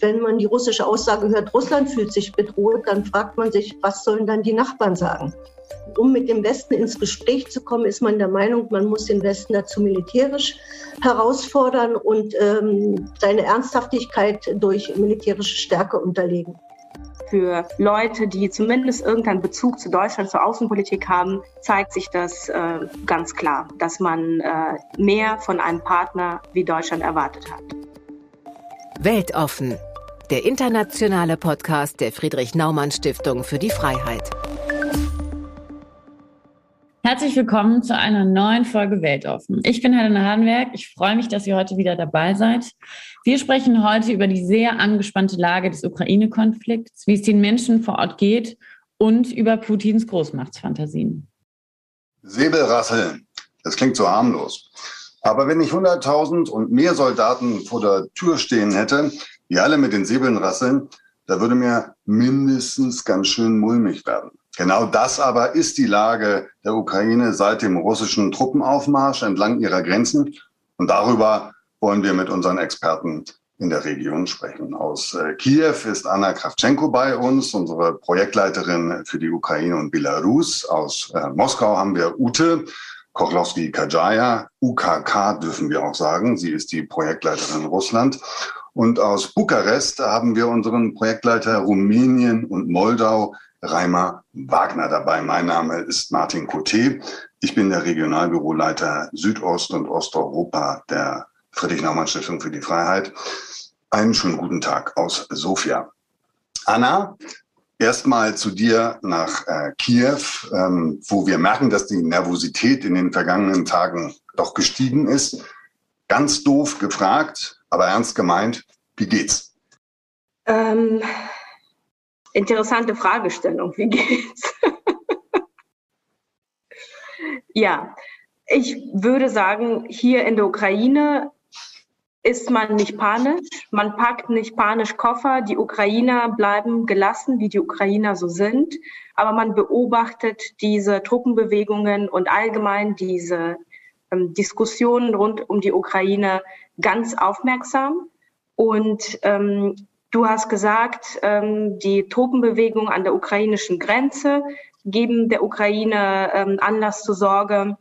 Wenn man die russische Aussage hört, Russland fühlt sich bedroht, dann fragt man sich, was sollen dann die Nachbarn sagen? Um mit dem Westen ins Gespräch zu kommen, ist man der Meinung, man muss den Westen dazu militärisch herausfordern und ähm, seine Ernsthaftigkeit durch militärische Stärke unterlegen für Leute, die zumindest irgendeinen Bezug zu Deutschland, zur Außenpolitik haben, zeigt sich das äh, ganz klar, dass man äh, mehr von einem Partner wie Deutschland erwartet hat. Weltoffen, der internationale Podcast der Friedrich Naumann Stiftung für die Freiheit. Herzlich willkommen zu einer neuen Folge Weltoffen. Ich bin Helena Hardenberg. Ich freue mich, dass ihr heute wieder dabei seid. Wir sprechen heute über die sehr angespannte Lage des Ukraine-Konflikts, wie es den Menschen vor Ort geht und über Putins Großmachtsfantasien. Säbelrasseln, das klingt so harmlos. Aber wenn ich 100.000 und mehr Soldaten vor der Tür stehen hätte, die alle mit den Säbeln rasseln, da würde mir mindestens ganz schön mulmig werden. Genau das aber ist die Lage der Ukraine seit dem russischen Truppenaufmarsch entlang ihrer Grenzen. Und darüber wollen wir mit unseren Experten in der Region sprechen. Aus äh, Kiew ist Anna Kravchenko bei uns, unsere Projektleiterin für die Ukraine und Belarus. Aus äh, Moskau haben wir Ute Kochlowski-Kajaya, UKK dürfen wir auch sagen. Sie ist die Projektleiterin Russland. Und aus Bukarest haben wir unseren Projektleiter Rumänien und Moldau, Reimer Wagner dabei. Mein Name ist Martin Coté. Ich bin der Regionalbüroleiter Südost- und Osteuropa der Friedrich-Naumann-Stiftung für die Freiheit. Einen schönen guten Tag aus Sofia. Anna, erstmal zu dir nach äh, Kiew, ähm, wo wir merken, dass die Nervosität in den vergangenen Tagen doch gestiegen ist. Ganz doof gefragt, aber ernst gemeint, wie geht's? Ähm, Interessante Fragestellung. Wie geht's? ja, ich würde sagen, hier in der Ukraine ist man nicht panisch, man packt nicht panisch Koffer, die Ukrainer bleiben gelassen, wie die Ukrainer so sind, aber man beobachtet diese Truppenbewegungen und allgemein diese ähm, Diskussionen rund um die Ukraine ganz aufmerksam. Und ähm, Du hast gesagt, ähm, die Tropenbewegung an der ukrainischen Grenze geben der Ukraine ähm, Anlass zur Sorge.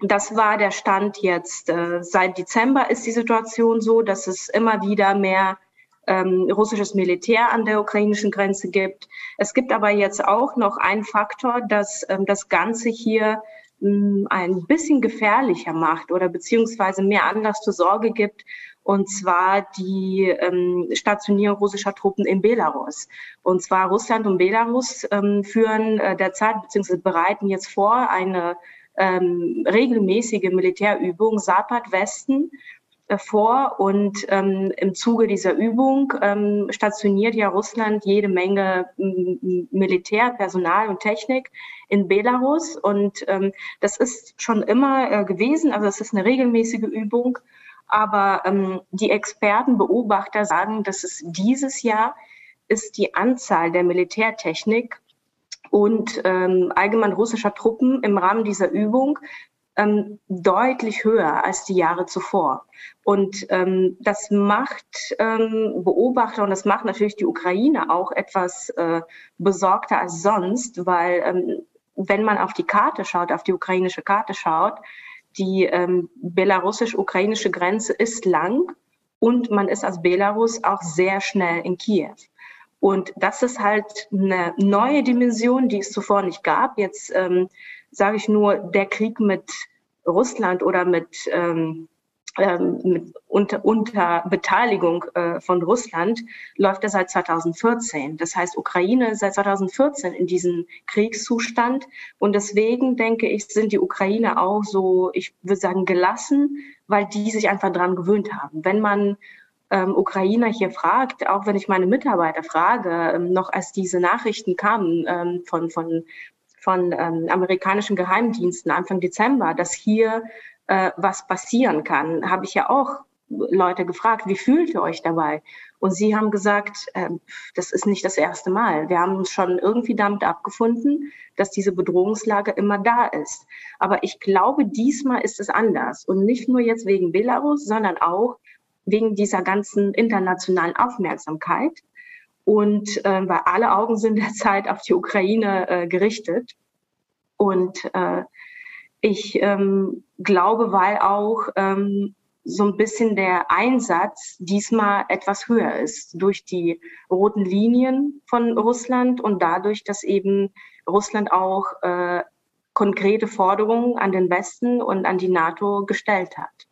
Das war der Stand jetzt. Äh, seit Dezember ist die Situation so, dass es immer wieder mehr ähm, russisches Militär an der ukrainischen Grenze gibt. Es gibt aber jetzt auch noch einen Faktor, dass ähm, das Ganze hier ähm, ein bisschen gefährlicher macht oder beziehungsweise mehr Anlass zur Sorge gibt und zwar die ähm, Stationierung russischer Truppen in Belarus. Und zwar Russland und Belarus ähm, führen äh, derzeit bzw. bereiten jetzt vor eine ähm, regelmäßige Militärübung Sapat Westen äh, vor. Und ähm, im Zuge dieser Übung ähm, stationiert ja Russland jede Menge Militär, Personal und Technik in Belarus. Und ähm, das ist schon immer äh, gewesen, also es ist eine regelmäßige Übung. Aber ähm, die Experten, Beobachter sagen, dass es dieses Jahr ist die Anzahl der Militärtechnik und ähm, allgemein russischer Truppen im Rahmen dieser Übung ähm, deutlich höher als die Jahre zuvor. Und ähm, das macht ähm, Beobachter und das macht natürlich die Ukraine auch etwas äh, besorgter als sonst, weil ähm, wenn man auf die Karte schaut, auf die ukrainische Karte schaut, die ähm, belarussisch-ukrainische Grenze ist lang und man ist als Belarus auch sehr schnell in Kiew. Und das ist halt eine neue Dimension, die es zuvor nicht gab. Jetzt ähm, sage ich nur, der Krieg mit Russland oder mit ähm, ähm, mit unter, unter Beteiligung äh, von Russland läuft er seit 2014. Das heißt, Ukraine ist seit 2014 in diesem Kriegszustand. Und deswegen denke ich, sind die Ukrainer auch so, ich würde sagen, gelassen, weil die sich einfach dran gewöhnt haben. Wenn man ähm, Ukrainer hier fragt, auch wenn ich meine Mitarbeiter frage, ähm, noch als diese Nachrichten kamen ähm, von, von, von ähm, amerikanischen Geheimdiensten Anfang Dezember, dass hier äh, was passieren kann, habe ich ja auch Leute gefragt, wie fühlt ihr euch dabei? Und sie haben gesagt, äh, das ist nicht das erste Mal. Wir haben uns schon irgendwie damit abgefunden, dass diese Bedrohungslage immer da ist. Aber ich glaube, diesmal ist es anders. Und nicht nur jetzt wegen Belarus, sondern auch, wegen dieser ganzen internationalen Aufmerksamkeit. Und äh, weil alle Augen sind derzeit auf die Ukraine äh, gerichtet. Und äh, ich ähm, glaube, weil auch ähm, so ein bisschen der Einsatz diesmal etwas höher ist durch die roten Linien von Russland und dadurch, dass eben Russland auch äh, konkrete Forderungen an den Westen und an die NATO gestellt hat.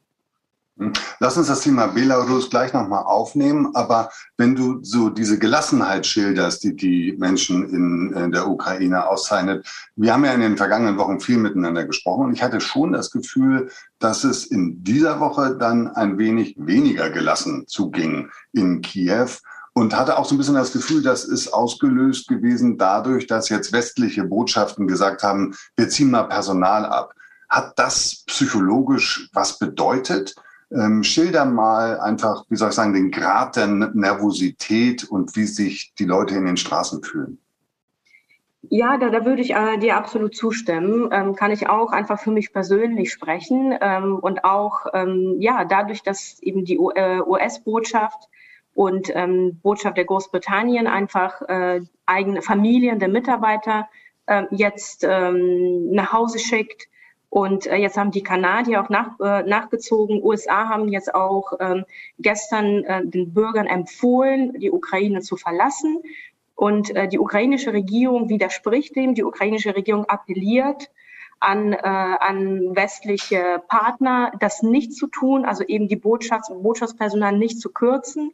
Hm. Lass uns das Thema Belarus gleich nochmal aufnehmen. Aber wenn du so diese Gelassenheit schilderst, die die Menschen in, in, der Ukraine auszeichnet, wir haben ja in den vergangenen Wochen viel miteinander gesprochen und ich hatte schon das Gefühl, dass es in dieser Woche dann ein wenig weniger gelassen zuging in Kiew und hatte auch so ein bisschen das Gefühl, das ist ausgelöst gewesen dadurch, dass jetzt westliche Botschaften gesagt haben, wir ziehen mal Personal ab. Hat das psychologisch was bedeutet? Ähm, schilder mal einfach, wie soll ich sagen, den Grad der Nervosität und wie sich die Leute in den Straßen fühlen. Ja, da, da würde ich äh, dir absolut zustimmen. Ähm, kann ich auch einfach für mich persönlich sprechen ähm, und auch ähm, ja dadurch, dass eben die äh, US-Botschaft und ähm, Botschaft der Großbritannien einfach äh, eigene Familien der Mitarbeiter äh, jetzt ähm, nach Hause schickt und äh, jetzt haben die Kanadier auch nach, äh, nachgezogen. USA haben jetzt auch ähm, gestern äh, den Bürgern empfohlen, die Ukraine zu verlassen. Und äh, die ukrainische Regierung widerspricht dem. Die ukrainische Regierung appelliert an, äh, an westliche Partner, das nicht zu tun, also eben die Botschafts Botschaftspersonal nicht zu kürzen,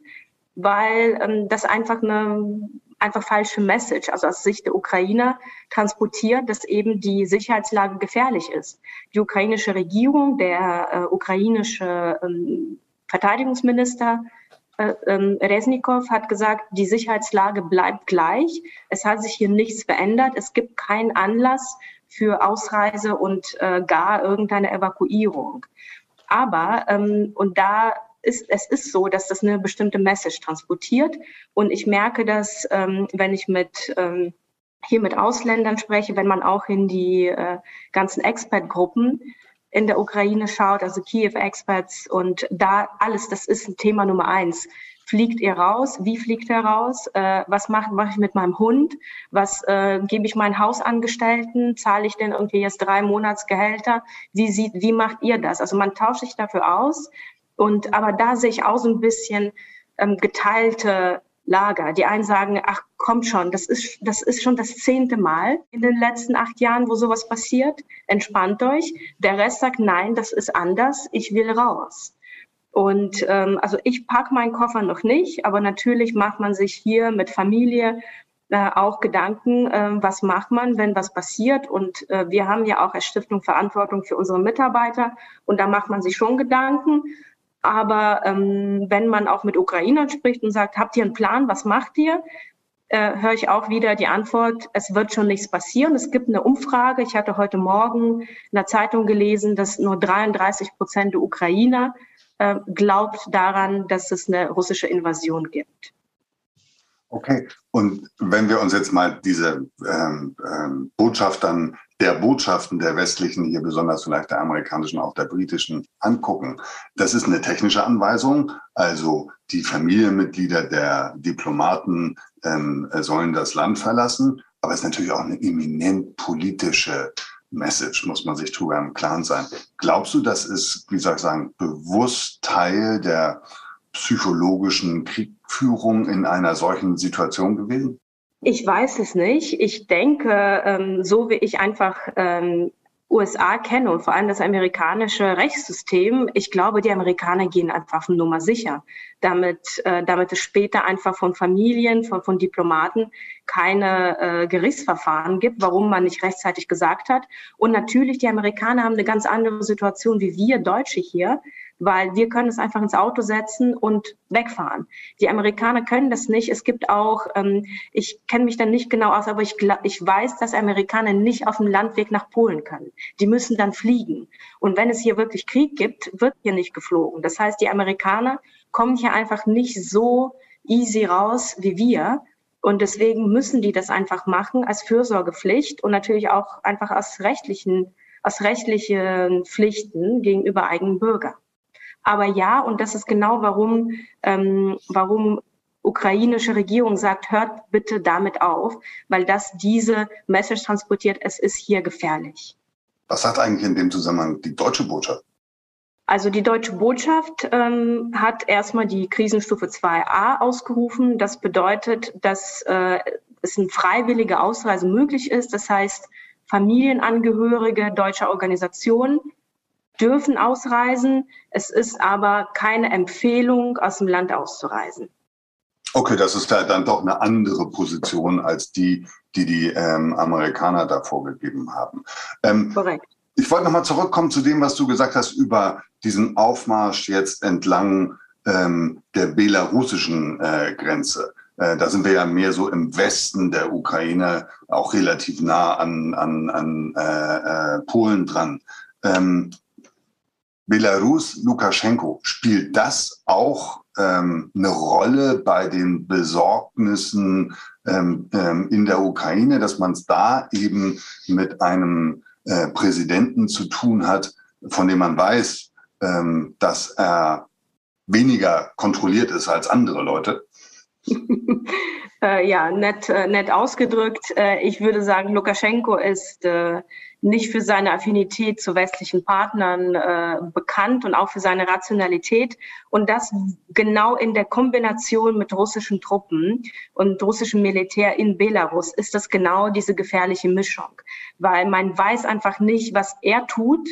weil ähm, das einfach eine einfach falsche Message, also aus Sicht der Ukrainer transportiert, dass eben die Sicherheitslage gefährlich ist. Die ukrainische Regierung, der äh, ukrainische ähm, Verteidigungsminister äh, ähm, Resnikow hat gesagt, die Sicherheitslage bleibt gleich. Es hat sich hier nichts verändert. Es gibt keinen Anlass für Ausreise und äh, gar irgendeine Evakuierung. Aber, ähm, und da ist, es ist so, dass das eine bestimmte Message transportiert. Und ich merke das, ähm, wenn ich mit ähm, hier mit Ausländern spreche, wenn man auch in die äh, ganzen Expert-Gruppen in der Ukraine schaut, also Kiew-Experts und da alles, das ist ein Thema Nummer eins. Fliegt ihr raus? Wie fliegt er raus? Äh, was mache mach ich mit meinem Hund? Was äh, gebe ich meinen Hausangestellten? Zahle ich denn irgendwie jetzt drei Monatsgehälter? Wie sieht, wie macht ihr das? Also man tauscht sich dafür aus. Und aber da sehe ich auch so ein bisschen ähm, geteilte Lager. Die einen sagen, ach kommt schon, das ist, das ist schon das zehnte Mal in den letzten acht Jahren, wo sowas passiert. Entspannt euch. Der Rest sagt, nein, das ist anders, ich will raus. Und ähm, also ich pack meinen Koffer noch nicht, aber natürlich macht man sich hier mit Familie äh, auch Gedanken, äh, was macht man, wenn was passiert. Und äh, wir haben ja auch als Stiftung Verantwortung für unsere Mitarbeiter und da macht man sich schon Gedanken. Aber ähm, wenn man auch mit Ukrainern spricht und sagt, habt ihr einen Plan, was macht ihr? Äh, höre ich auch wieder die Antwort, es wird schon nichts passieren. Es gibt eine Umfrage. Ich hatte heute Morgen in der Zeitung gelesen, dass nur 33 Prozent der Ukrainer äh, glaubt daran, dass es eine russische Invasion gibt. Okay, und wenn wir uns jetzt mal diese ähm, ähm, Botschaftern der Botschaften der westlichen, hier besonders vielleicht der amerikanischen, auch der britischen, angucken. Das ist eine technische Anweisung. Also die Familienmitglieder der Diplomaten ähm, sollen das Land verlassen. Aber es ist natürlich auch eine eminent politische Message, muss man sich darüber im Klaren sein. Glaubst du, das ist, wie soll ich sagen, bewusst Teil der psychologischen Kriegführung in einer solchen Situation gewesen? Ich weiß es nicht. Ich denke, ähm, so wie ich einfach ähm, USA kenne und vor allem das amerikanische Rechtssystem, ich glaube, die Amerikaner gehen einfach auf Nummer sicher, damit, äh, damit es später einfach von Familien, von, von Diplomaten keine äh, Gerichtsverfahren gibt, warum man nicht rechtzeitig gesagt hat. Und natürlich, die Amerikaner haben eine ganz andere Situation wie wir Deutsche hier weil wir können es einfach ins Auto setzen und wegfahren. Die Amerikaner können das nicht. Es gibt auch, ähm, ich kenne mich dann nicht genau aus, aber ich, ich weiß, dass Amerikaner nicht auf dem Landweg nach Polen können. Die müssen dann fliegen. Und wenn es hier wirklich Krieg gibt, wird hier nicht geflogen. Das heißt, die Amerikaner kommen hier einfach nicht so easy raus wie wir. Und deswegen müssen die das einfach machen als Fürsorgepflicht und natürlich auch einfach aus rechtlichen, aus rechtlichen Pflichten gegenüber eigenen Bürgern. Aber ja, und das ist genau warum, ähm, warum ukrainische Regierung sagt, hört bitte damit auf, weil das diese Message transportiert, es ist hier gefährlich. Was sagt eigentlich in dem Zusammenhang die deutsche Botschaft? Also die deutsche Botschaft ähm, hat erstmal die Krisenstufe 2a ausgerufen. Das bedeutet, dass äh, es eine freiwillige Ausreise möglich ist. Das heißt, Familienangehörige deutscher Organisationen dürfen ausreisen. Es ist aber keine Empfehlung, aus dem Land auszureisen. Okay, das ist halt dann doch eine andere Position als die, die die ähm, Amerikaner da vorgegeben haben. Ähm, Korrekt. Ich wollte nochmal zurückkommen zu dem, was du gesagt hast über diesen Aufmarsch jetzt entlang ähm, der belarussischen äh, Grenze. Äh, da sind wir ja mehr so im Westen der Ukraine, auch relativ nah an, an, an äh, äh, Polen dran. Ähm, Belarus, Lukaschenko, spielt das auch ähm, eine Rolle bei den Besorgnissen ähm, ähm, in der Ukraine, dass man es da eben mit einem äh, Präsidenten zu tun hat, von dem man weiß, ähm, dass er weniger kontrolliert ist als andere Leute? äh, ja, nett, äh, nett ausgedrückt. Äh, ich würde sagen, Lukaschenko ist äh, nicht für seine Affinität zu westlichen Partnern äh, bekannt und auch für seine Rationalität. Und das genau in der Kombination mit russischen Truppen und russischem Militär in Belarus ist das genau diese gefährliche Mischung, weil man weiß einfach nicht, was er tut.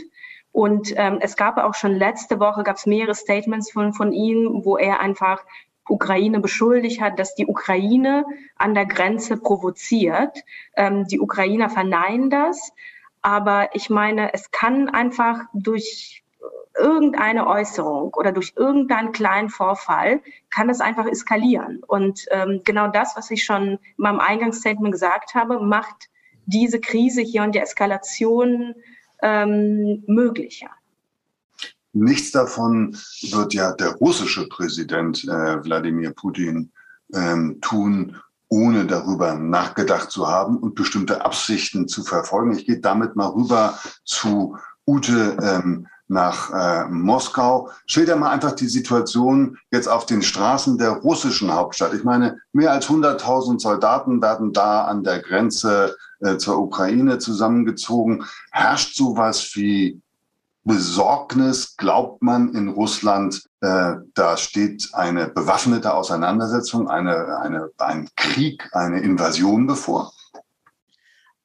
Und ähm, es gab auch schon letzte Woche gab es mehrere Statements von, von ihm, wo er einfach Ukraine beschuldigt hat, dass die Ukraine an der Grenze provoziert. Ähm, die Ukrainer verneinen das. Aber ich meine, es kann einfach durch irgendeine Äußerung oder durch irgendeinen kleinen Vorfall kann es einfach eskalieren. Und ähm, genau das, was ich schon in meinem Eingangsstatement gesagt habe, macht diese Krise hier und die Eskalation ähm, möglicher. Nichts davon wird ja der russische Präsident äh, Wladimir Putin ähm, tun, ohne darüber nachgedacht zu haben und bestimmte Absichten zu verfolgen. Ich gehe damit mal rüber zu Ute ähm, nach äh, Moskau. Schilder mal einfach die Situation jetzt auf den Straßen der russischen Hauptstadt. Ich meine, mehr als 100.000 Soldaten werden da an der Grenze äh, zur Ukraine zusammengezogen. Herrscht sowas wie Besorgnis, glaubt man in Russland, da steht eine bewaffnete Auseinandersetzung, eine, eine, ein Krieg, eine Invasion bevor?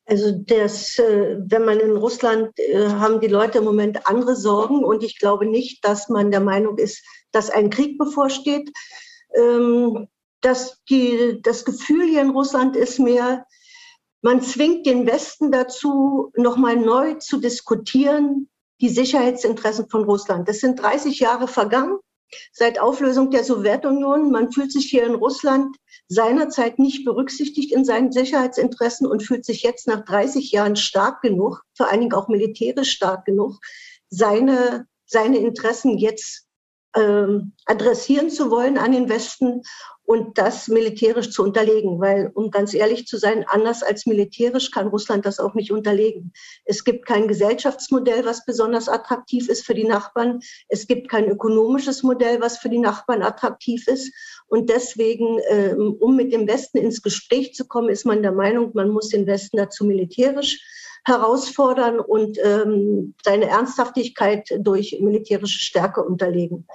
Also das, äh, wenn man in Russland, äh, haben die Leute im Moment andere Sorgen und ich glaube nicht, dass man der Meinung ist, dass ein Krieg bevorsteht. Ähm, dass die, das Gefühl hier in Russland ist mehr, man zwingt den Westen dazu, nochmal neu zu diskutieren, die Sicherheitsinteressen von Russland. Das sind 30 Jahre vergangen seit Auflösung der Sowjetunion. Man fühlt sich hier in Russland seinerzeit nicht berücksichtigt in seinen Sicherheitsinteressen und fühlt sich jetzt nach 30 Jahren stark genug, vor allen Dingen auch militärisch stark genug, seine, seine Interessen jetzt ähm, adressieren zu wollen an den Westen und das militärisch zu unterlegen. Weil, um ganz ehrlich zu sein, anders als militärisch kann Russland das auch nicht unterlegen. Es gibt kein Gesellschaftsmodell, was besonders attraktiv ist für die Nachbarn. Es gibt kein ökonomisches Modell, was für die Nachbarn attraktiv ist. Und deswegen, ähm, um mit dem Westen ins Gespräch zu kommen, ist man der Meinung, man muss den Westen dazu militärisch herausfordern und ähm, seine Ernsthaftigkeit durch militärische Stärke unterlegen.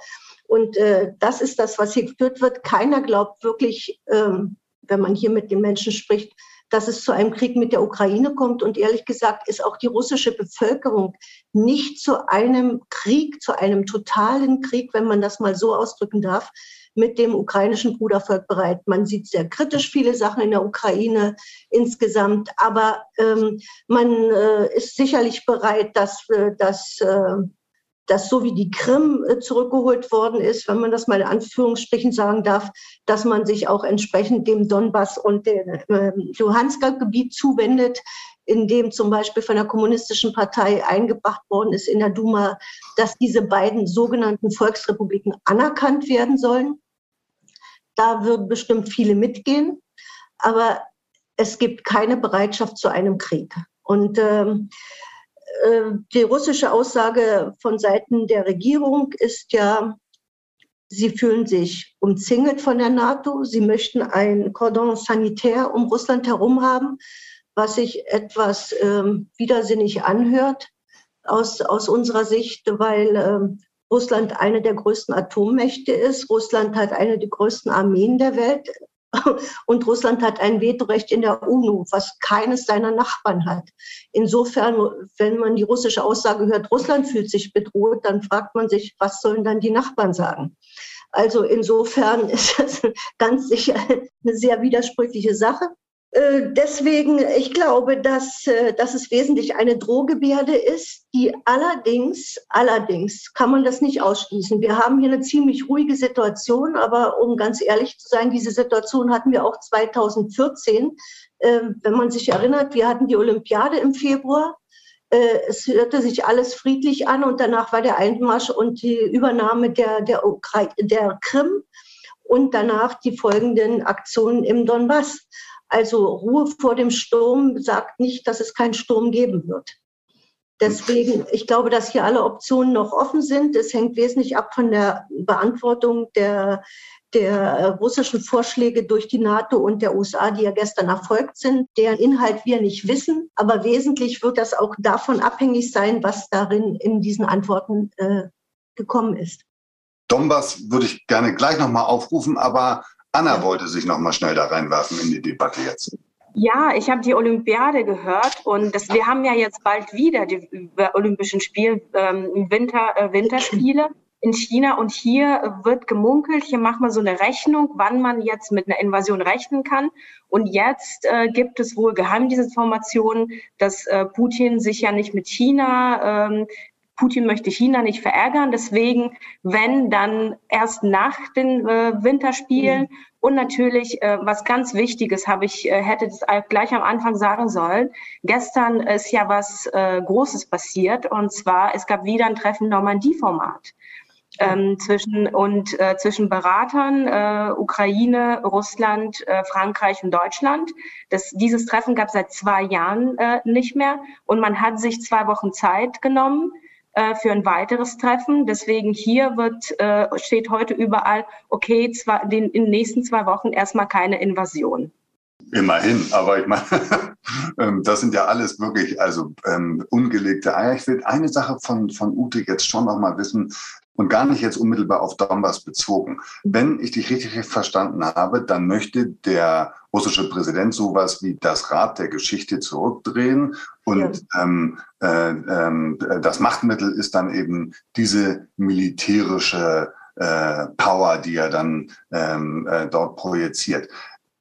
Und äh, das ist das, was hier geführt wird. Keiner glaubt wirklich, ähm, wenn man hier mit den Menschen spricht, dass es zu einem Krieg mit der Ukraine kommt. Und ehrlich gesagt ist auch die russische Bevölkerung nicht zu einem Krieg, zu einem totalen Krieg, wenn man das mal so ausdrücken darf, mit dem ukrainischen Brudervolk bereit. Man sieht sehr kritisch viele Sachen in der Ukraine insgesamt, aber ähm, man äh, ist sicherlich bereit, dass, äh, dass, äh, dass so wie die Krim äh, zurückgeholt worden ist, wenn man das mal in Anführungsstrichen sagen darf, dass man sich auch entsprechend dem Donbass und dem äh, Luhansker Gebiet zuwendet, in dem zum Beispiel von der Kommunistischen Partei eingebracht worden ist in der Duma, dass diese beiden sogenannten Volksrepubliken anerkannt werden sollen. Da würden bestimmt viele mitgehen, aber es gibt keine Bereitschaft zu einem Krieg. Und ähm, äh, die russische Aussage von Seiten der Regierung ist ja, sie fühlen sich umzingelt von der NATO. Sie möchten ein Cordon sanitaire um Russland herum haben, was sich etwas ähm, widersinnig anhört aus, aus unserer Sicht, weil ähm, Russland eine der größten Atommächte ist. Russland hat eine der größten Armeen der Welt. Und Russland hat ein Vetorecht in der UNO, was keines seiner Nachbarn hat. Insofern, wenn man die russische Aussage hört, Russland fühlt sich bedroht, dann fragt man sich, was sollen dann die Nachbarn sagen? Also insofern ist das ganz sicher eine sehr widersprüchliche Sache. Äh, deswegen, ich glaube, dass, äh, dass es wesentlich eine Drohgebärde ist, die allerdings, allerdings kann man das nicht ausschließen. Wir haben hier eine ziemlich ruhige Situation, aber um ganz ehrlich zu sein, diese Situation hatten wir auch 2014. Ähm, wenn man sich erinnert, wir hatten die Olympiade im Februar. Äh, es hörte sich alles friedlich an und danach war der Einmarsch und die Übernahme der, der, Ukra der Krim und danach die folgenden Aktionen im Donbass. Also Ruhe vor dem Sturm sagt nicht, dass es keinen Sturm geben wird. Deswegen, ich glaube, dass hier alle Optionen noch offen sind. Es hängt wesentlich ab von der Beantwortung der, der russischen Vorschläge durch die NATO und der USA, die ja gestern erfolgt sind, deren Inhalt wir nicht wissen. Aber wesentlich wird das auch davon abhängig sein, was darin in diesen Antworten äh, gekommen ist. Donbass würde ich gerne gleich nochmal aufrufen, aber Anna wollte sich noch mal schnell da reinwerfen in die Debatte jetzt. Ja, ich habe die Olympiade gehört und das, wir haben ja jetzt bald wieder die Olympischen Spiele, ähm, Winter, äh, Winterspiele in China und hier wird gemunkelt, hier macht man so eine Rechnung, wann man jetzt mit einer Invasion rechnen kann. Und jetzt äh, gibt es wohl Geheimdienstinformationen, dass äh, Putin sich ja nicht mit China ähm, Putin möchte China nicht verärgern. Deswegen, wenn, dann erst nach den äh, Winterspielen. Mhm. Und natürlich, äh, was ganz Wichtiges habe ich, äh, hätte das gleich am Anfang sagen sollen. Gestern ist ja was äh, Großes passiert. Und zwar, es gab wieder ein Treffen Normandie-Format. Ähm, zwischen und äh, zwischen Beratern äh, Ukraine, Russland, Frankreich und Deutschland. Das, dieses Treffen gab es seit zwei Jahren nicht mehr und man hat sich zwei Wochen Zeit genommen, für ein weiteres Treffen. Deswegen hier wird, äh, steht heute überall, okay, zwar den, in den nächsten zwei Wochen erstmal keine Invasion. Immerhin, aber ich meine, ähm, das sind ja alles wirklich also ähm, ungelegte Eier. Ich will eine Sache von, von Ute jetzt schon noch mal wissen und gar nicht jetzt unmittelbar auf Donbass bezogen. Wenn ich dich richtig verstanden habe, dann möchte der russische Präsident sowas wie das Rad der Geschichte zurückdrehen und ja. ähm, äh, äh, das Machtmittel ist dann eben diese militärische äh, Power, die er dann ähm, äh, dort projiziert.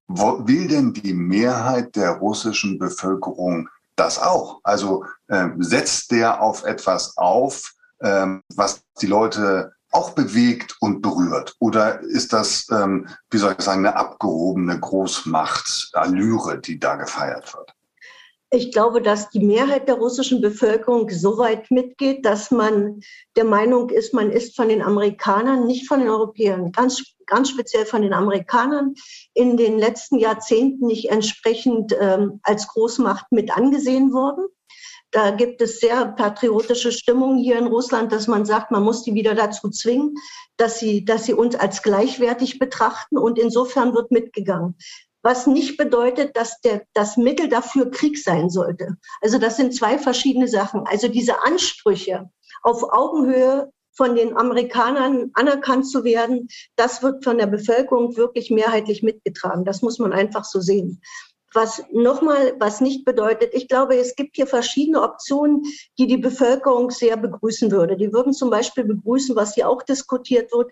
Wo, will denn die Mehrheit der russischen Bevölkerung das auch? Also äh, setzt der auf etwas auf, ähm, was die Leute auch bewegt und berührt? Oder ist das, ähm, wie soll ich sagen, eine abgehobene Großmacht, Allüre, die da gefeiert wird? Ich glaube, dass die Mehrheit der russischen Bevölkerung so weit mitgeht, dass man der Meinung ist, man ist von den Amerikanern, nicht von den Europäern, ganz, ganz speziell von den Amerikanern in den letzten Jahrzehnten nicht entsprechend ähm, als Großmacht mit angesehen worden. Da gibt es sehr patriotische Stimmung hier in Russland, dass man sagt, man muss die wieder dazu zwingen, dass sie, dass sie uns als gleichwertig betrachten. Und insofern wird mitgegangen. Was nicht bedeutet, dass der, das Mittel dafür Krieg sein sollte. Also das sind zwei verschiedene Sachen. Also diese Ansprüche auf Augenhöhe von den Amerikanern anerkannt zu werden, das wird von der Bevölkerung wirklich mehrheitlich mitgetragen. Das muss man einfach so sehen. Was nochmal, was nicht bedeutet, ich glaube, es gibt hier verschiedene Optionen, die die Bevölkerung sehr begrüßen würde. Die würden zum Beispiel begrüßen, was hier auch diskutiert wird.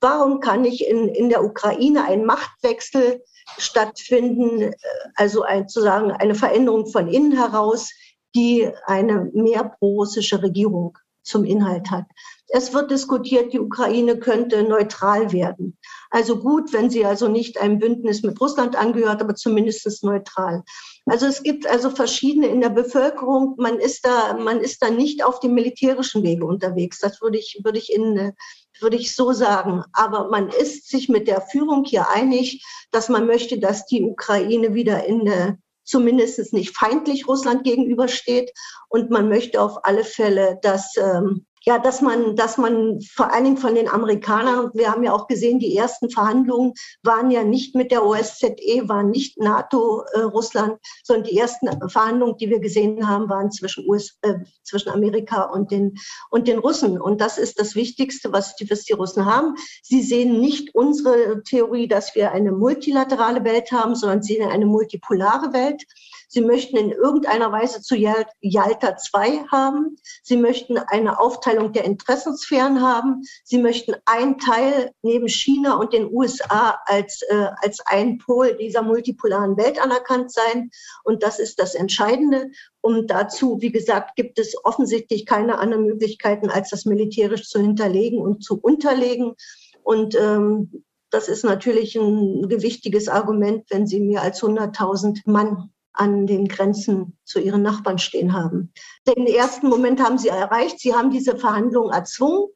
Warum kann nicht in, in der Ukraine ein Machtwechsel stattfinden, also ein, zu sagen, eine Veränderung von innen heraus, die eine mehr pro-russische Regierung zum Inhalt hat. Es wird diskutiert, die Ukraine könnte neutral werden. Also gut, wenn sie also nicht einem Bündnis mit Russland angehört, aber zumindest neutral. Also es gibt also verschiedene in der Bevölkerung. Man ist da, man ist da nicht auf dem militärischen Wege unterwegs. Das würde ich, würde ich in, würde ich so sagen. Aber man ist sich mit der Führung hier einig, dass man möchte, dass die Ukraine wieder in eine zumindest nicht feindlich Russland gegenübersteht. Und man möchte auf alle Fälle, dass ähm, ja, dass man, dass man vor allen Dingen von den Amerikanern, wir haben ja auch gesehen, die ersten Verhandlungen waren ja nicht mit der OSZE, waren nicht NATO, äh, Russland, sondern die ersten Verhandlungen, die wir gesehen haben, waren zwischen, US, äh, zwischen Amerika und den, und den Russen. Und das ist das Wichtigste, was die, was die Russen haben. Sie sehen nicht unsere Theorie, dass wir eine multilaterale Welt haben, sondern sie sehen eine multipolare Welt. Sie möchten in irgendeiner Weise zu Yalta II haben. Sie möchten eine Aufteilung der Interessensphären haben. Sie möchten ein Teil neben China und den USA als, äh, als ein Pol dieser multipolaren Welt anerkannt sein. Und das ist das Entscheidende. Und dazu, wie gesagt, gibt es offensichtlich keine anderen Möglichkeiten, als das militärisch zu hinterlegen und zu unterlegen. Und ähm, das ist natürlich ein gewichtiges Argument, wenn Sie mehr als 100.000 Mann an den Grenzen zu ihren Nachbarn stehen haben. Den ersten Moment haben sie erreicht. Sie haben diese Verhandlungen erzwungen.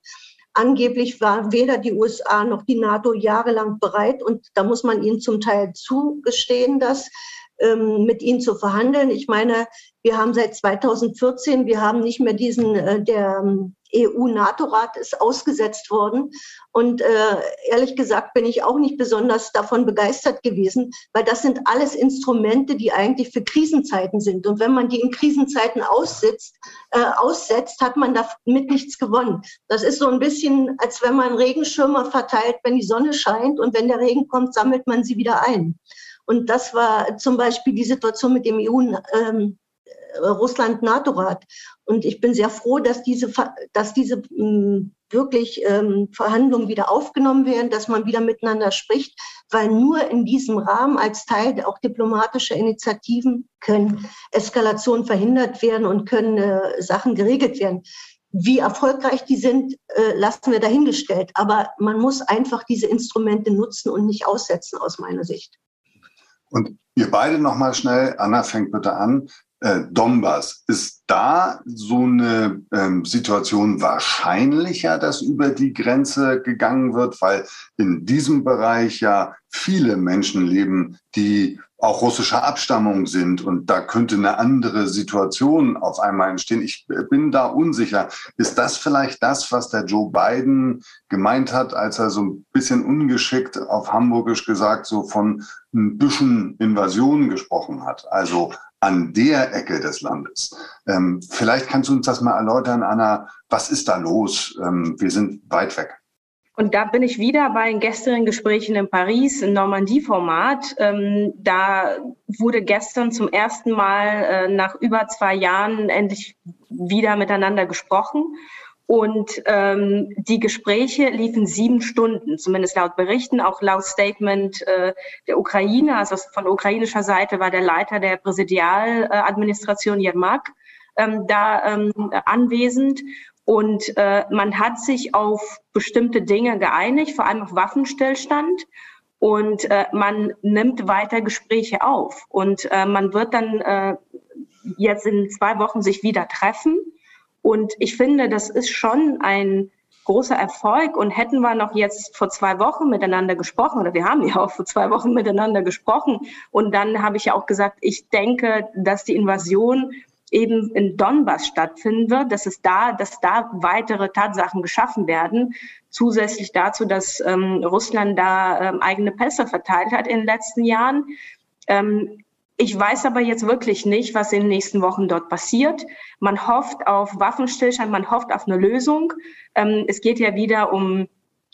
Angeblich war weder die USA noch die NATO jahrelang bereit und da muss man ihnen zum Teil zugestehen, dass ähm, mit ihnen zu verhandeln. Ich meine, wir haben seit 2014, wir haben nicht mehr diesen, äh, der ähm, EU-NATO-Rat ist ausgesetzt worden. Und äh, ehrlich gesagt bin ich auch nicht besonders davon begeistert gewesen, weil das sind alles Instrumente, die eigentlich für Krisenzeiten sind. Und wenn man die in Krisenzeiten aussitzt, äh, aussetzt, hat man damit nichts gewonnen. Das ist so ein bisschen, als wenn man Regenschirme verteilt, wenn die Sonne scheint und wenn der Regen kommt, sammelt man sie wieder ein. Und das war zum Beispiel die Situation mit dem EU. Ähm, Russland-NATO-Rat. Und ich bin sehr froh, dass diese, dass diese mh, wirklich ähm, Verhandlungen wieder aufgenommen werden, dass man wieder miteinander spricht, weil nur in diesem Rahmen als Teil auch diplomatischer Initiativen können Eskalationen verhindert werden und können äh, Sachen geregelt werden. Wie erfolgreich die sind, äh, lassen wir dahingestellt. Aber man muss einfach diese Instrumente nutzen und nicht aussetzen, aus meiner Sicht. Und ihr beide nochmal schnell, Anna fängt bitte an, äh, Donbass. Ist da so eine ähm, Situation wahrscheinlicher, dass über die Grenze gegangen wird, weil in diesem Bereich ja viele Menschen leben, die auch russischer Abstammung sind und da könnte eine andere Situation auf einmal entstehen. Ich bin da unsicher. Ist das vielleicht das, was der Joe Biden gemeint hat, als er so ein bisschen ungeschickt auf Hamburgisch gesagt so von ein bisschen Invasion gesprochen hat? Also an der Ecke des Landes. Ähm, vielleicht kannst du uns das mal erläutern, Anna. Was ist da los? Ähm, wir sind weit weg. Und da bin ich wieder bei den gestrigen Gesprächen in Paris im Normandie-Format. Ähm, da wurde gestern zum ersten Mal äh, nach über zwei Jahren endlich wieder miteinander gesprochen. Und ähm, die Gespräche liefen sieben Stunden, zumindest laut Berichten, auch laut Statement äh, der Ukraine. Also von ukrainischer Seite war der Leiter der Präsidialadministration Jermak ähm, da ähm, anwesend. Und äh, man hat sich auf bestimmte Dinge geeinigt, vor allem auf Waffenstillstand. Und äh, man nimmt weiter Gespräche auf. Und äh, man wird dann äh, jetzt in zwei Wochen sich wieder treffen und ich finde, das ist schon ein großer Erfolg. Und hätten wir noch jetzt vor zwei Wochen miteinander gesprochen, oder wir haben ja auch vor zwei Wochen miteinander gesprochen, und dann habe ich ja auch gesagt, ich denke, dass die Invasion eben in Donbass stattfinden wird, dass es da, dass da weitere Tatsachen geschaffen werden, zusätzlich dazu, dass ähm, Russland da ähm, eigene Pässe verteilt hat in den letzten Jahren. Ähm, ich weiß aber jetzt wirklich nicht, was in den nächsten Wochen dort passiert. Man hofft auf Waffenstillstand, man hofft auf eine Lösung. Ähm, es geht ja wieder um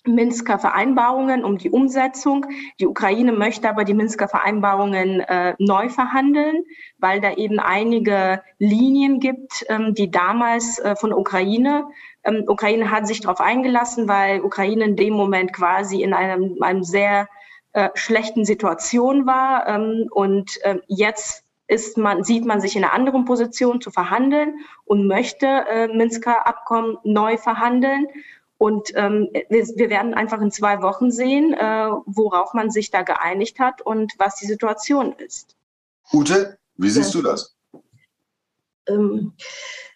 Minsker Vereinbarungen, um die Umsetzung. Die Ukraine möchte aber die Minsker Vereinbarungen äh, neu verhandeln, weil da eben einige Linien gibt, ähm, die damals äh, von Ukraine, ähm, Ukraine hat sich darauf eingelassen, weil Ukraine in dem Moment quasi in einem, einem sehr äh, schlechten Situation war. Ähm, und äh, jetzt ist man, sieht man sich in einer anderen Position zu verhandeln und möchte äh, Minsker Abkommen neu verhandeln. Und ähm, wir, wir, werden einfach in zwei Wochen sehen, äh, worauf man sich da geeinigt hat und was die Situation ist. Ute, wie siehst ja. du das? Ähm, Äh,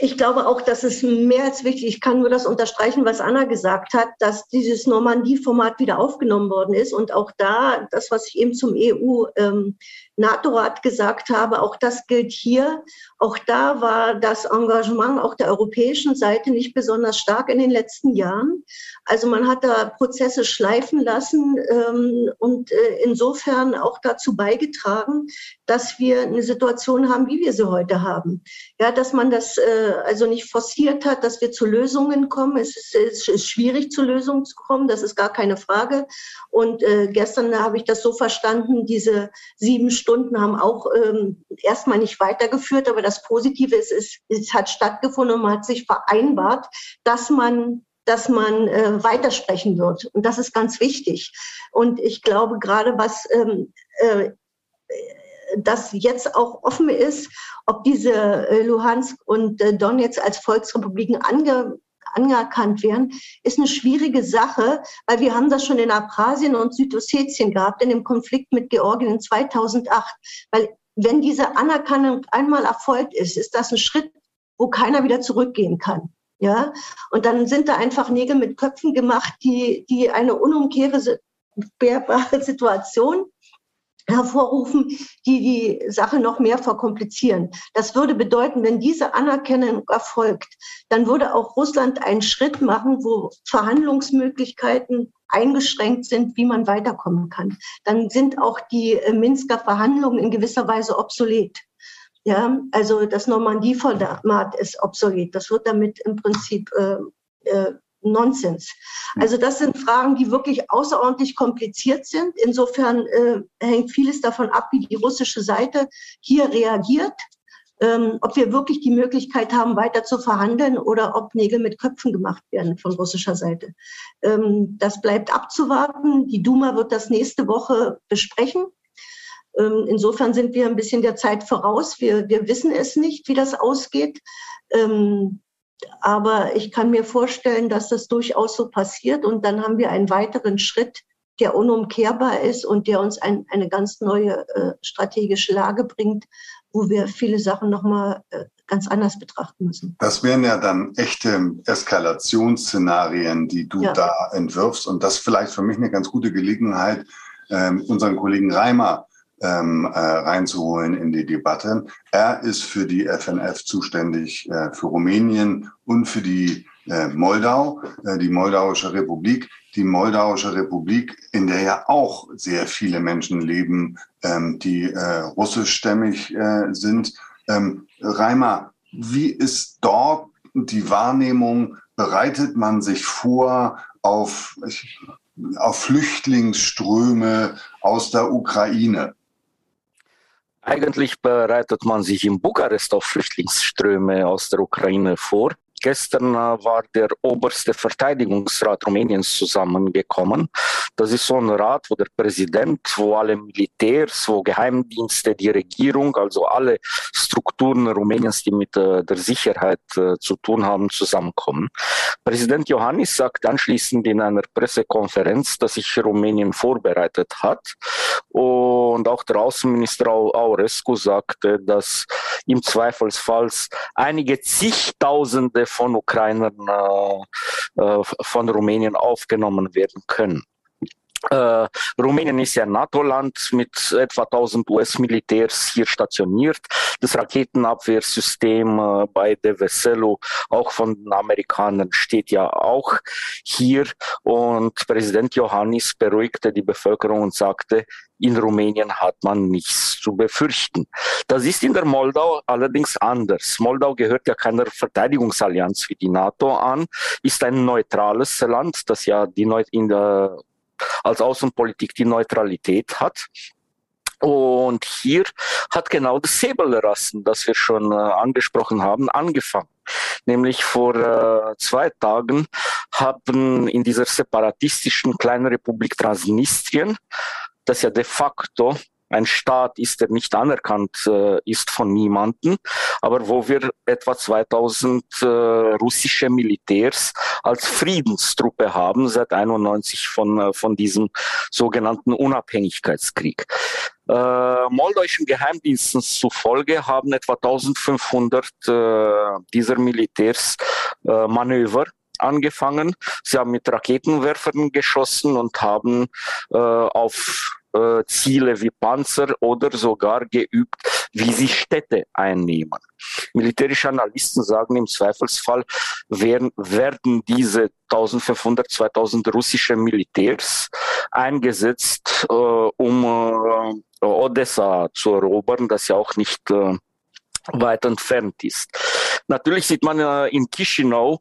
ich glaube auch, dass es mehr als wichtig, ich kann nur das unterstreichen, was Anna gesagt hat, dass dieses Normandie-Format wieder aufgenommen worden ist und auch da, das, was ich eben zum EU ähm, gesagt habe, auch das gilt hier. Auch da war das Engagement auch der europäischen Seite nicht besonders stark in den letzten Jahren. Also man hat da Prozesse schleifen lassen ähm, und äh, insofern auch dazu beigetragen, dass wir eine Situation haben, wie wir sie heute haben. Ja, dass man das äh, also nicht forciert hat, dass wir zu Lösungen kommen. Es ist, es ist schwierig, zu Lösungen zu kommen, das ist gar keine Frage. Und äh, gestern habe ich das so verstanden, diese sieben Stunden haben auch ähm, erstmal nicht weitergeführt, aber das Positive ist, es, es hat stattgefunden und man hat sich vereinbart, dass man dass man äh, weitersprechen wird. Und das ist ganz wichtig. Und ich glaube, gerade was ähm, äh, das jetzt auch offen ist, ob diese äh, Luhansk und äh, Donetsk als Volksrepubliken ange anerkannt werden, ist eine schwierige Sache, weil wir haben das schon in Abkhazien und Südossetien gehabt, in dem Konflikt mit Georgien in 2008. Weil wenn diese Anerkennung einmal erfolgt ist, ist das ein Schritt, wo keiner wieder zurückgehen kann. Ja, und dann sind da einfach Nägel mit Köpfen gemacht, die, die eine unumkehrbare Situation hervorrufen, die die Sache noch mehr verkomplizieren. Das würde bedeuten, wenn diese Anerkennung erfolgt, dann würde auch Russland einen Schritt machen, wo Verhandlungsmöglichkeiten eingeschränkt sind, wie man weiterkommen kann. Dann sind auch die Minsker Verhandlungen in gewisser Weise obsolet. Ja, also das Normandie-Format ist obsolet. Das wird damit im Prinzip äh, äh, Nonsens. Hm. Also das sind Fragen, die wirklich außerordentlich kompliziert sind. Insofern äh, hängt vieles davon ab, wie die russische Seite hier reagiert. Ähm, ob wir wirklich die Möglichkeit haben, weiter zu verhandeln oder ob Nägel mit Köpfen gemacht werden von russischer Seite. Ähm, das bleibt abzuwarten. Die Duma wird das nächste Woche besprechen. Ähm, insofern sind wir ein bisschen der Zeit voraus. Wir, wir wissen es nicht, wie das ausgeht. Ähm, aber ich kann mir vorstellen, dass das durchaus so passiert. Und dann haben wir einen weiteren Schritt, der unumkehrbar ist und der uns ein, eine ganz neue äh, strategische Lage bringt, wo wir viele Sachen nochmal äh, ganz anders betrachten müssen. Das wären ja dann echte Eskalationsszenarien, die du ja. da entwirfst. Und das vielleicht für mich eine ganz gute Gelegenheit, äh, unseren Kollegen Reimer ähm, äh, reinzuholen in die Debatte. Er ist für die FNF zuständig äh, für Rumänien und für die äh, Moldau, äh, die Moldauische Republik. Die Moldauische Republik, in der ja auch sehr viele Menschen leben, ähm, die äh, russischstämmig äh, sind. Ähm, Reimer, wie ist dort die Wahrnehmung? Bereitet man sich vor auf, auf Flüchtlingsströme aus der Ukraine? Eigentlich bereitet man sich in Bukarest auf Flüchtlingsströme aus der Ukraine vor. Gestern äh, war der oberste Verteidigungsrat Rumäniens zusammengekommen. Das ist so ein Rat, wo der Präsident, wo alle Militärs, wo Geheimdienste, die Regierung, also alle Strukturen Rumäniens, die mit äh, der Sicherheit äh, zu tun haben, zusammenkommen. Präsident Johannis sagt anschließend in einer Pressekonferenz, dass sich Rumänien vorbereitet hat. Und auch der Außenminister Aurescu sagte, dass im Zweifelsfall einige zigtausende von Ukrainern äh, äh, von Rumänien aufgenommen werden können. Äh, Rumänien ist ja ein NATO-Land mit etwa 1000 US-Militärs hier stationiert. Das Raketenabwehrsystem äh, bei De Veselo, auch von den Amerikanern, steht ja auch hier. Und Präsident Johannis beruhigte die Bevölkerung und sagte, in Rumänien hat man nichts zu befürchten. Das ist in der Moldau allerdings anders. Moldau gehört ja keiner Verteidigungsallianz wie die NATO an, ist ein neutrales Land, das ja die Neu in der, als Außenpolitik die Neutralität hat. Und hier hat genau das Säbelrassen, das wir schon äh, angesprochen haben, angefangen. Nämlich vor äh, zwei Tagen haben in dieser separatistischen kleinen Republik Transnistrien das ja de facto ein Staat ist, der nicht anerkannt äh, ist von niemanden, aber wo wir etwa 2000 äh, russische Militärs als Friedenstruppe haben seit 91 von, äh, von diesem sogenannten Unabhängigkeitskrieg. Äh, moldauischen Geheimdiensten zufolge haben etwa 1500 äh, dieser Militärs äh, Manöver angefangen. Sie haben mit Raketenwerfern geschossen und haben auf äh, Ziele wie Panzer oder sogar geübt, wie sie Städte einnehmen. Militärische Analysten sagen im Zweifelsfall, werden, werden diese 1500, 2000 russische Militärs eingesetzt, äh, um äh, Odessa zu erobern, das ja auch nicht äh, weit entfernt ist. Natürlich sieht man äh, in Chisinau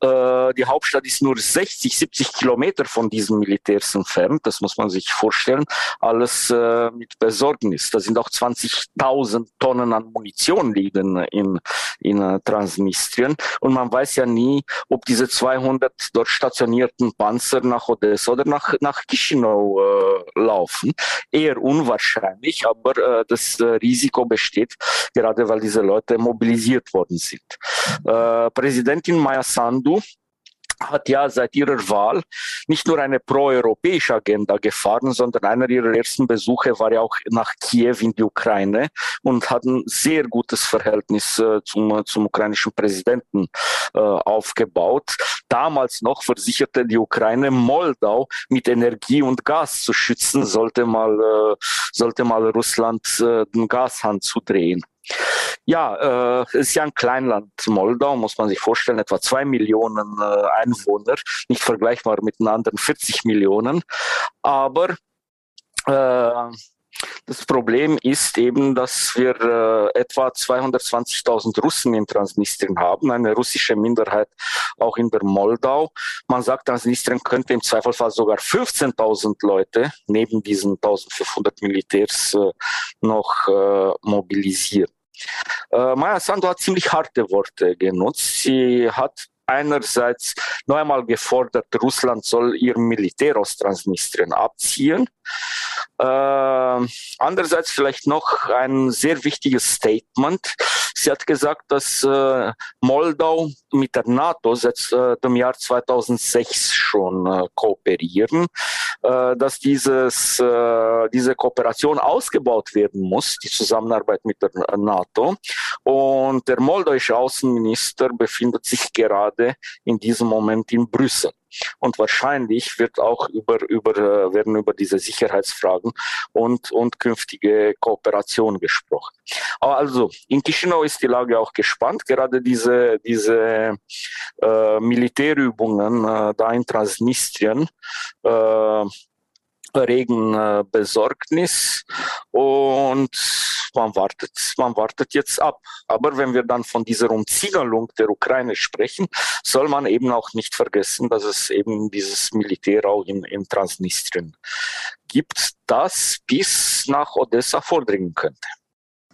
äh, die Hauptstadt ist nur 60, 70 Kilometer von diesen Militärs entfernt. Das muss man sich vorstellen. Alles äh, mit Besorgnis. Da sind auch 20.000 Tonnen an Munition liegen in, in äh, Transnistrien. Und man weiß ja nie, ob diese 200 dort stationierten Panzer nach Odessa oder nach, nach Chisinau äh, laufen. Eher unwahrscheinlich, aber äh, das Risiko besteht, gerade weil diese Leute mobilisiert worden sind. Präsidentin Maya Sandu du hat ja seit ihrer Wahl nicht nur eine proeuropäische Agenda gefahren, sondern einer ihrer ersten Besuche war ja auch nach Kiew in die Ukraine und hat ein sehr gutes Verhältnis äh, zum, zum ukrainischen Präsidenten äh, aufgebaut. Damals noch versicherte die Ukraine, Moldau mit Energie und Gas zu schützen, sollte mal, äh, sollte mal Russland äh, den Gashahn zudrehen. Ja, äh, es ist ja ein Kleinland Moldau, muss man sich vorstellen, etwa zwei Millionen äh, Einwohner, nicht vergleichbar mit den anderen 40 Millionen. Aber äh, das Problem ist eben, dass wir äh, etwa 220.000 Russen in Transnistrien haben, eine russische Minderheit auch in der Moldau. Man sagt, Transnistrien könnte im Zweifelsfall sogar 15.000 Leute neben diesen 1.500 Militärs äh, noch äh, mobilisieren. Äh, Maya Sandu hat ziemlich harte Worte genutzt. Sie hat einerseits noch einmal gefordert, Russland soll ihr Militär aus Transnistrien abziehen. Äh, andererseits vielleicht noch ein sehr wichtiges Statement. Sie hat gesagt, dass äh, Moldau mit der NATO seit äh, dem Jahr 2006 schon äh, kooperieren, äh, dass dieses, äh, diese Kooperation ausgebaut werden muss, die Zusammenarbeit mit der NATO. Und der moldauische Außenminister befindet sich gerade in diesem Moment in Brüssel. Und wahrscheinlich wird auch über, über, äh, werden über diese Sicherheitsfragen und, und künftige Kooperation gesprochen. Also, in Chisinau ist die Lage auch gespannt. Gerade diese, diese äh, Militärübungen äh, da in Transnistrien äh, regen äh, Besorgnis und man wartet, man wartet jetzt ab. Aber wenn wir dann von dieser Umzingelung der Ukraine sprechen, soll man eben auch nicht vergessen, dass es eben dieses Militär auch in, in Transnistrien gibt, das bis nach Odessa vordringen könnte.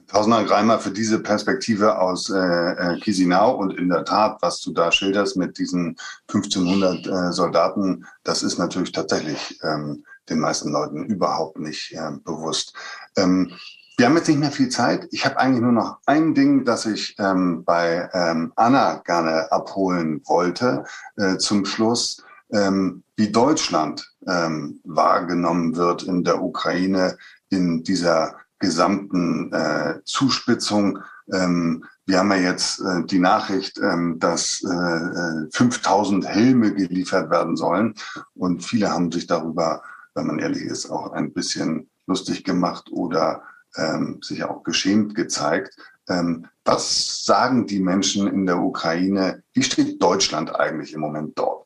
Tausend Dank, Reimer, für diese Perspektive aus äh, äh, Chisinau. Und in der Tat, was du da schilderst mit diesen 1500 äh, Soldaten, das ist natürlich tatsächlich ähm, den meisten Leuten überhaupt nicht äh, bewusst. Ähm, wir haben jetzt nicht mehr viel Zeit. Ich habe eigentlich nur noch ein Ding, das ich ähm, bei ähm, Anna gerne abholen wollte äh, zum Schluss, ähm, wie Deutschland ähm, wahrgenommen wird in der Ukraine in dieser gesamten äh, Zuspitzung. Ähm, wir haben ja jetzt äh, die Nachricht, ähm, dass äh, 5000 äh, Helme geliefert werden sollen. Und viele haben sich darüber, wenn man ehrlich ist, auch ein bisschen lustig gemacht oder ähm, sich auch geschämt gezeigt. Ähm, was sagen die Menschen in der Ukraine? Wie steht Deutschland eigentlich im Moment dort?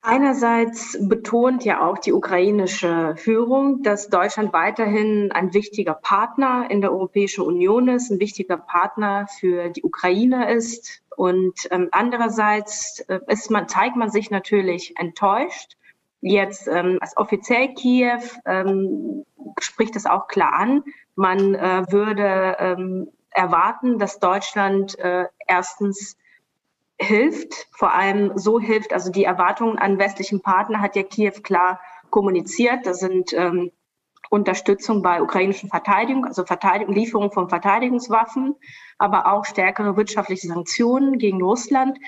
Einerseits betont ja auch die ukrainische Führung, dass Deutschland weiterhin ein wichtiger Partner in der Europäischen Union ist, ein wichtiger Partner für die Ukraine ist. Und ähm, andererseits äh, ist man, zeigt man sich natürlich enttäuscht. Jetzt ähm, als offiziell Kiew ähm, spricht es auch klar an. Man äh, würde ähm, erwarten, dass Deutschland äh, erstens hilft, vor allem so hilft, also die Erwartungen an westlichen Partner hat ja Kiew klar kommuniziert. Das sind ähm, Unterstützung bei ukrainischen Verteidigung, also Verteidigung, Lieferung von Verteidigungswaffen, aber auch stärkere wirtschaftliche Sanktionen gegen Russland.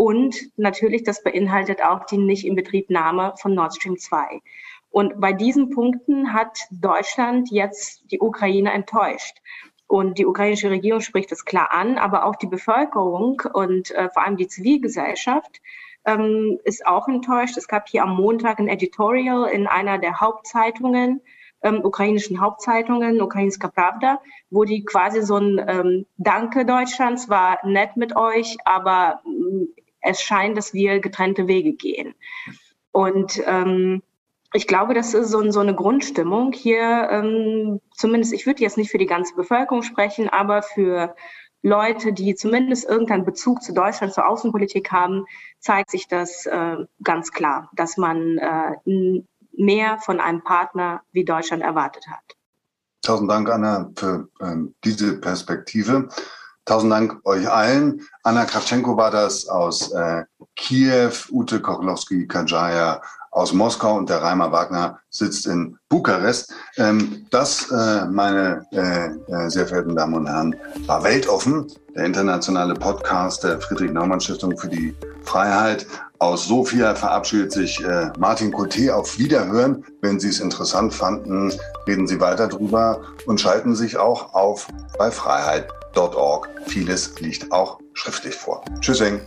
Und natürlich, das beinhaltet auch die Nicht-Inbetriebnahme von Nord Stream 2. Und bei diesen Punkten hat Deutschland jetzt die Ukraine enttäuscht. Und die ukrainische Regierung spricht das klar an, aber auch die Bevölkerung und äh, vor allem die Zivilgesellschaft ähm, ist auch enttäuscht. Es gab hier am Montag ein Editorial in einer der Hauptzeitungen, ähm, ukrainischen Hauptzeitungen, Ukrainska Pravda, wo die quasi so ein ähm, Danke Deutschlands war nett mit euch, aber ähm, es scheint, dass wir getrennte Wege gehen. Und ähm, ich glaube, das ist so, so eine Grundstimmung hier, ähm, zumindest, ich würde jetzt nicht für die ganze Bevölkerung sprechen, aber für Leute, die zumindest irgendeinen Bezug zu Deutschland, zur Außenpolitik haben, zeigt sich das äh, ganz klar, dass man äh, mehr von einem Partner wie Deutschland erwartet hat. Tausend Dank, Anna, für ähm, diese Perspektive. Tausend Dank euch allen. Anna Kravchenko war das aus äh, Kiew, Ute Kochlowski-Kajaya aus Moskau und der Reimer Wagner sitzt in Bukarest. Ähm, das, äh, meine äh, äh, sehr verehrten Damen und Herren, war Weltoffen, der internationale Podcast der Friedrich-Naumann-Stiftung für die Freiheit. Aus Sofia verabschiedet sich äh, Martin Coté auf Wiederhören. Wenn Sie es interessant fanden, reden Sie weiter drüber und schalten sich auch auf bei freiheit.org. Vieles liegt auch schriftlich vor. Tschüssing.